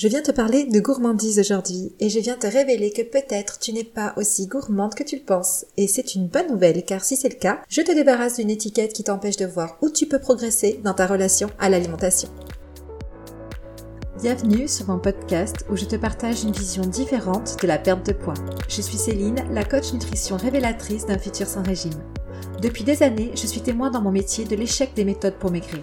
Je viens te parler de gourmandise aujourd'hui et je viens te révéler que peut-être tu n'es pas aussi gourmande que tu le penses. Et c'est une bonne nouvelle car si c'est le cas, je te débarrasse d'une étiquette qui t'empêche de voir où tu peux progresser dans ta relation à l'alimentation. Bienvenue sur mon podcast où je te partage une vision différente de la perte de poids. Je suis Céline, la coach nutrition révélatrice d'un futur sans régime. Depuis des années, je suis témoin dans mon métier de l'échec des méthodes pour maigrir.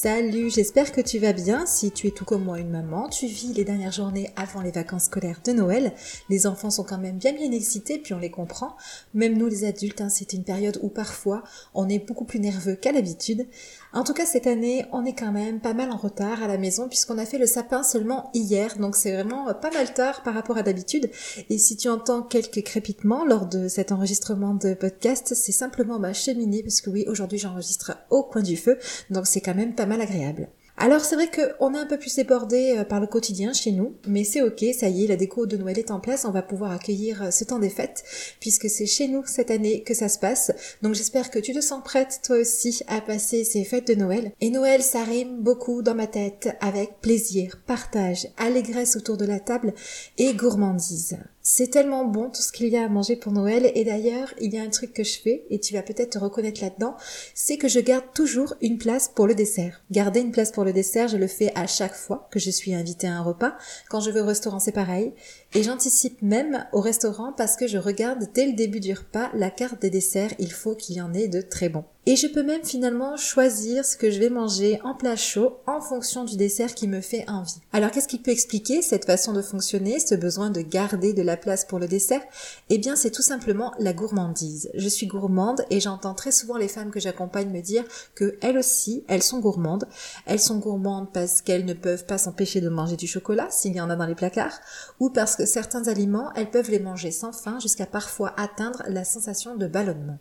Salut, j'espère que tu vas bien. Si tu es tout comme moi une maman, tu vis les dernières journées avant les vacances scolaires de Noël. Les enfants sont quand même bien bien excités, puis on les comprend. Même nous les adultes, hein, c'est une période où parfois on est beaucoup plus nerveux qu'à l'habitude. En tout cas, cette année, on est quand même pas mal en retard à la maison puisqu'on a fait le sapin seulement hier, donc c'est vraiment pas mal tard par rapport à d'habitude. Et si tu entends quelques crépitements lors de cet enregistrement de podcast, c'est simplement ma cheminée parce que oui, aujourd'hui j'enregistre au coin du feu, donc c'est quand même pas mal agréable. Alors c'est vrai qu'on est un peu plus débordé euh, par le quotidien chez nous, mais c'est ok, ça y est, la déco de Noël est en place, on va pouvoir accueillir euh, ce temps des fêtes, puisque c'est chez nous cette année que ça se passe. Donc j'espère que tu te sens prête toi aussi à passer ces fêtes de Noël. Et Noël, ça rime beaucoup dans ma tête avec plaisir, partage, allégresse autour de la table et gourmandise. C'est tellement bon tout ce qu'il y a à manger pour Noël et d'ailleurs il y a un truc que je fais et tu vas peut-être te reconnaître là-dedans, c'est que je garde toujours une place pour le dessert. Garder une place pour le dessert, je le fais à chaque fois que je suis invitée à un repas. Quand je vais au restaurant c'est pareil. Et j'anticipe même au restaurant parce que je regarde dès le début du repas la carte des desserts, il faut qu'il y en ait de très bons. Et je peux même finalement choisir ce que je vais manger en plat chaud en fonction du dessert qui me fait envie. Alors qu'est-ce qui peut expliquer cette façon de fonctionner, ce besoin de garder de la place pour le dessert? Eh bien c'est tout simplement la gourmandise. Je suis gourmande et j'entends très souvent les femmes que j'accompagne me dire que elles aussi, elles sont gourmandes. Elles sont gourmandes parce qu'elles ne peuvent pas s'empêcher de manger du chocolat s'il y en a dans les placards ou parce que certains aliments, elles peuvent les manger sans faim jusqu'à parfois atteindre la sensation de ballonnement.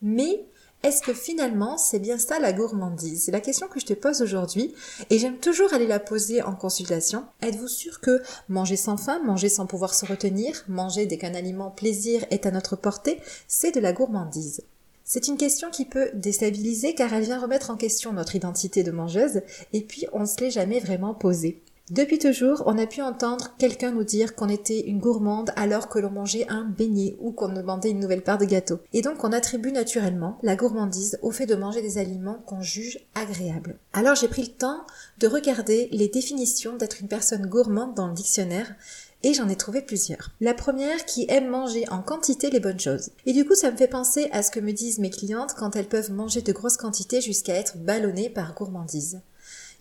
Mais est-ce que finalement c'est bien ça la gourmandise? C'est la question que je te pose aujourd'hui et j'aime toujours aller la poser en consultation. Êtes-vous sûr que manger sans faim, manger sans pouvoir se retenir, manger dès qu'un aliment plaisir est à notre portée, c'est de la gourmandise? C'est une question qui peut déstabiliser car elle vient remettre en question notre identité de mangeuse et puis on ne se l'est jamais vraiment posée. Depuis toujours, on a pu entendre quelqu'un nous dire qu'on était une gourmande alors que l'on mangeait un beignet ou qu'on demandait une nouvelle part de gâteau. Et donc on attribue naturellement la gourmandise au fait de manger des aliments qu'on juge agréables. Alors j'ai pris le temps de regarder les définitions d'être une personne gourmande dans le dictionnaire et j'en ai trouvé plusieurs. La première qui aime manger en quantité les bonnes choses. Et du coup, ça me fait penser à ce que me disent mes clientes quand elles peuvent manger de grosses quantités jusqu'à être ballonnées par gourmandise.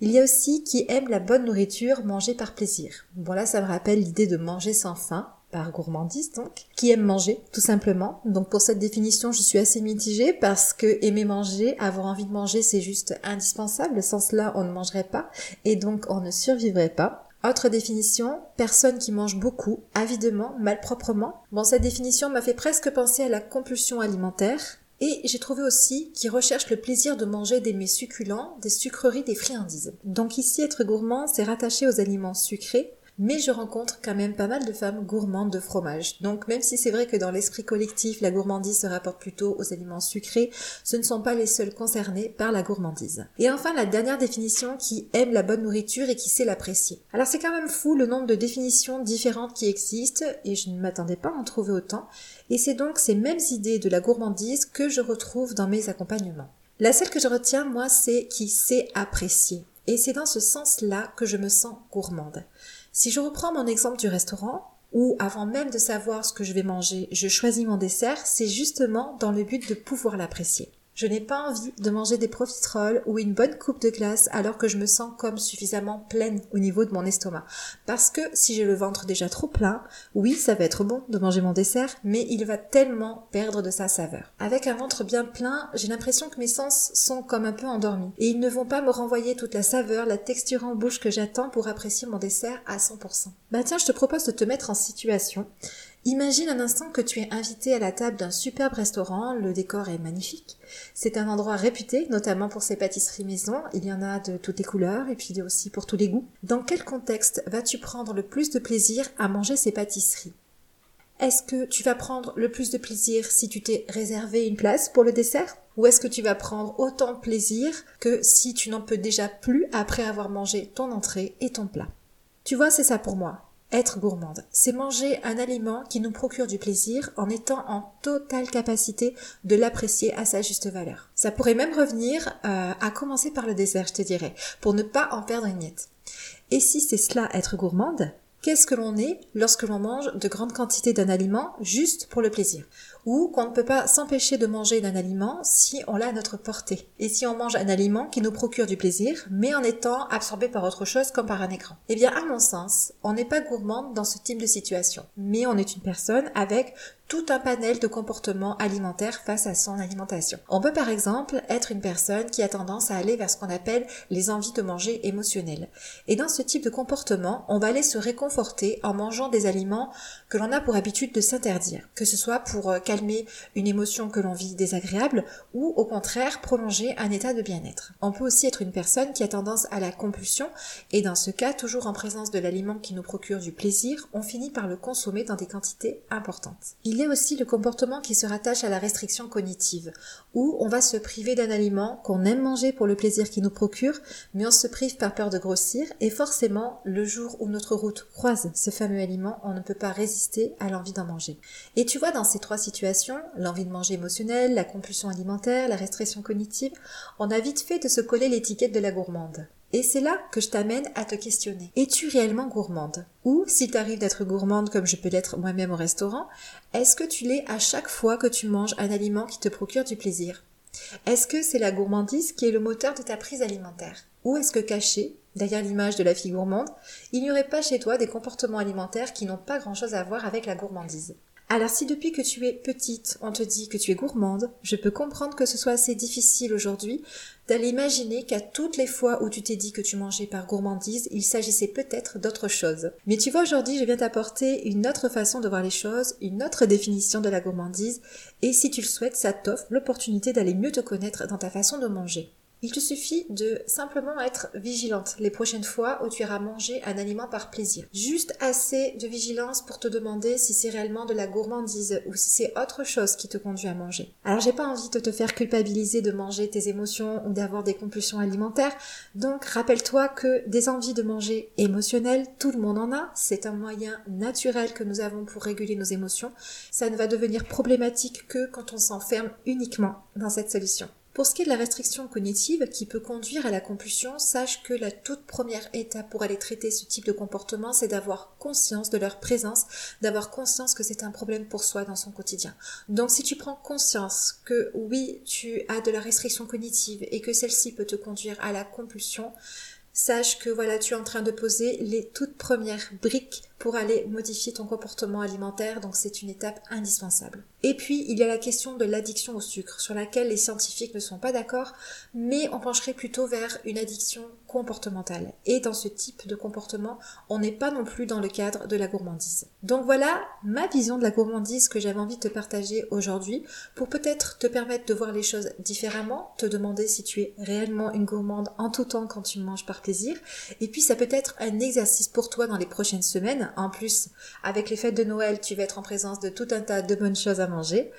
Il y a aussi qui aiment la bonne nourriture mangée par plaisir. Bon là, ça me rappelle l'idée de manger sans faim, par gourmandise donc, qui aime manger, tout simplement. Donc pour cette définition, je suis assez mitigée parce que aimer manger, avoir envie de manger, c'est juste indispensable. Sans cela, on ne mangerait pas et donc on ne survivrait pas. Autre définition, personne qui mange beaucoup, avidement, malproprement. Bon, cette définition m'a fait presque penser à la compulsion alimentaire. Et j'ai trouvé aussi qu'ils recherchent le plaisir de manger des mets succulents, des sucreries, des friandises. Donc ici, être gourmand, c'est rattaché aux aliments sucrés, mais je rencontre quand même pas mal de femmes gourmandes de fromage. Donc même si c'est vrai que dans l'esprit collectif, la gourmandise se rapporte plutôt aux aliments sucrés, ce ne sont pas les seuls concernés par la gourmandise. Et enfin, la dernière définition qui aime la bonne nourriture et qui sait l'apprécier. Alors c'est quand même fou le nombre de définitions différentes qui existent, et je ne m'attendais pas à en trouver autant, et c'est donc ces mêmes idées de la gourmandise que je retrouve dans mes accompagnements. La seule que je retiens, moi, c'est qui sait apprécier. Et c'est dans ce sens-là que je me sens gourmande. Si je reprends mon exemple du restaurant, où avant même de savoir ce que je vais manger, je choisis mon dessert, c'est justement dans le but de pouvoir l'apprécier. Je n'ai pas envie de manger des profiteroles ou une bonne coupe de glace alors que je me sens comme suffisamment pleine au niveau de mon estomac. Parce que si j'ai le ventre déjà trop plein, oui, ça va être bon de manger mon dessert, mais il va tellement perdre de sa saveur. Avec un ventre bien plein, j'ai l'impression que mes sens sont comme un peu endormis et ils ne vont pas me renvoyer toute la saveur, la texture en bouche que j'attends pour apprécier mon dessert à 100%. Bah tiens, je te propose de te mettre en situation Imagine un instant que tu es invité à la table d'un superbe restaurant, le décor est magnifique. C'est un endroit réputé, notamment pour ses pâtisseries maison, il y en a de toutes les couleurs et puis aussi pour tous les goûts. Dans quel contexte vas-tu prendre le plus de plaisir à manger ces pâtisseries? Est-ce que tu vas prendre le plus de plaisir si tu t'es réservé une place pour le dessert? Ou est-ce que tu vas prendre autant de plaisir que si tu n'en peux déjà plus après avoir mangé ton entrée et ton plat? Tu vois, c'est ça pour moi. Être gourmande, c'est manger un aliment qui nous procure du plaisir en étant en totale capacité de l'apprécier à sa juste valeur. Ça pourrait même revenir euh, à commencer par le dessert, je te dirais, pour ne pas en perdre une miette. Et si c'est cela être gourmande, qu'est-ce que l'on est lorsque l'on mange de grandes quantités d'un aliment juste pour le plaisir ou qu'on ne peut pas s'empêcher de manger d'un aliment si on l'a à notre portée. Et si on mange un aliment qui nous procure du plaisir, mais en étant absorbé par autre chose comme par un écran. Eh bien, à mon sens, on n'est pas gourmande dans ce type de situation, mais on est une personne avec tout un panel de comportements alimentaires face à son alimentation. On peut par exemple être une personne qui a tendance à aller vers ce qu'on appelle les envies de manger émotionnelles. Et dans ce type de comportement, on va aller se réconforter en mangeant des aliments que l'on a pour habitude de s'interdire, que ce soit pour euh, calmer une émotion que l'on vit désagréable ou au contraire prolonger un état de bien-être. On peut aussi être une personne qui a tendance à la compulsion et dans ce cas, toujours en présence de l'aliment qui nous procure du plaisir, on finit par le consommer dans des quantités importantes. Aussi le comportement qui se rattache à la restriction cognitive, où on va se priver d'un aliment qu'on aime manger pour le plaisir qu'il nous procure, mais on se prive par peur de grossir et forcément, le jour où notre route croise ce fameux aliment, on ne peut pas résister à l'envie d'en manger. Et tu vois, dans ces trois situations, l'envie de manger émotionnelle, la compulsion alimentaire, la restriction cognitive, on a vite fait de se coller l'étiquette de la gourmande. Et c'est là que je t'amène à te questionner. Es-tu réellement gourmande? Ou, si t'arrives d'être gourmande comme je peux l'être moi-même au restaurant, est-ce que tu l'es à chaque fois que tu manges un aliment qui te procure du plaisir? Est-ce que c'est la gourmandise qui est le moteur de ta prise alimentaire? Ou est-ce que caché, derrière l'image de la fille gourmande, il n'y aurait pas chez toi des comportements alimentaires qui n'ont pas grand-chose à voir avec la gourmandise? Alors si depuis que tu es petite, on te dit que tu es gourmande, je peux comprendre que ce soit assez difficile aujourd'hui d'aller imaginer qu'à toutes les fois où tu t'es dit que tu mangeais par gourmandise, il s'agissait peut-être d'autre chose. Mais tu vois, aujourd'hui, je viens t'apporter une autre façon de voir les choses, une autre définition de la gourmandise, et si tu le souhaites, ça t'offre l'opportunité d'aller mieux te connaître dans ta façon de manger. Il te suffit de simplement être vigilante les prochaines fois où tu iras manger un aliment par plaisir. Juste assez de vigilance pour te demander si c'est réellement de la gourmandise ou si c'est autre chose qui te conduit à manger. Alors j'ai pas envie de te faire culpabiliser de manger tes émotions ou d'avoir des compulsions alimentaires, donc rappelle-toi que des envies de manger émotionnelles, tout le monde en a, c'est un moyen naturel que nous avons pour réguler nos émotions. Ça ne va devenir problématique que quand on s'enferme uniquement dans cette solution. Pour ce qui est de la restriction cognitive qui peut conduire à la compulsion, sache que la toute première étape pour aller traiter ce type de comportement, c'est d'avoir conscience de leur présence, d'avoir conscience que c'est un problème pour soi dans son quotidien. Donc si tu prends conscience que oui, tu as de la restriction cognitive et que celle-ci peut te conduire à la compulsion, sache que voilà, tu es en train de poser les toutes premières briques pour aller modifier ton comportement alimentaire, donc c'est une étape indispensable. Et puis, il y a la question de l'addiction au sucre, sur laquelle les scientifiques ne sont pas d'accord, mais on pencherait plutôt vers une addiction comportementale. Et dans ce type de comportement, on n'est pas non plus dans le cadre de la gourmandise. Donc voilà ma vision de la gourmandise que j'avais envie de te partager aujourd'hui, pour peut-être te permettre de voir les choses différemment, te demander si tu es réellement une gourmande en tout temps quand tu manges par plaisir, et puis ça peut être un exercice pour toi dans les prochaines semaines en plus, avec les fêtes de Noël, tu vas être en présence de tout un tas de bonnes choses à manger.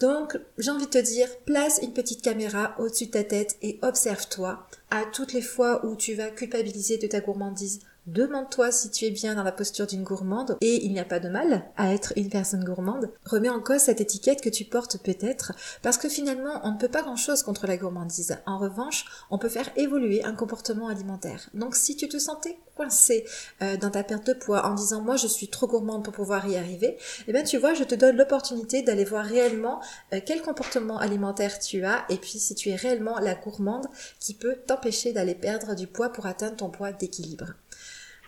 Donc, j'ai envie de te dire, place une petite caméra au-dessus de ta tête et observe-toi à toutes les fois où tu vas culpabiliser de ta gourmandise Demande-toi si tu es bien dans la posture d'une gourmande et il n'y a pas de mal à être une personne gourmande. Remets en cause cette étiquette que tu portes peut-être parce que finalement on ne peut pas grand-chose contre la gourmandise. En revanche, on peut faire évoluer un comportement alimentaire. Donc si tu te sentais coincé euh, dans ta perte de poids en disant moi je suis trop gourmande pour pouvoir y arriver, eh bien tu vois, je te donne l'opportunité d'aller voir réellement euh, quel comportement alimentaire tu as et puis si tu es réellement la gourmande qui peut t'empêcher d'aller perdre du poids pour atteindre ton poids d'équilibre.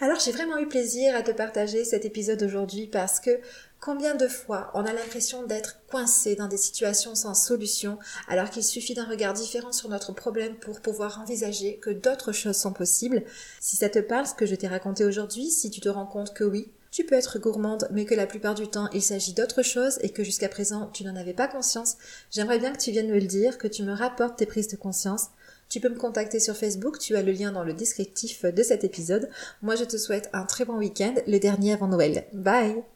Alors j'ai vraiment eu plaisir à te partager cet épisode aujourd'hui parce que combien de fois on a l'impression d'être coincé dans des situations sans solution alors qu'il suffit d'un regard différent sur notre problème pour pouvoir envisager que d'autres choses sont possibles? Si ça te parle ce que je t'ai raconté aujourd'hui, si tu te rends compte que oui, tu peux être gourmande, mais que la plupart du temps il s'agit d'autre chose et que jusqu'à présent tu n'en avais pas conscience, j'aimerais bien que tu viennes me le dire, que tu me rapportes tes prises de conscience. Tu peux me contacter sur Facebook, tu as le lien dans le descriptif de cet épisode. Moi je te souhaite un très bon week-end, le dernier avant Noël. Bye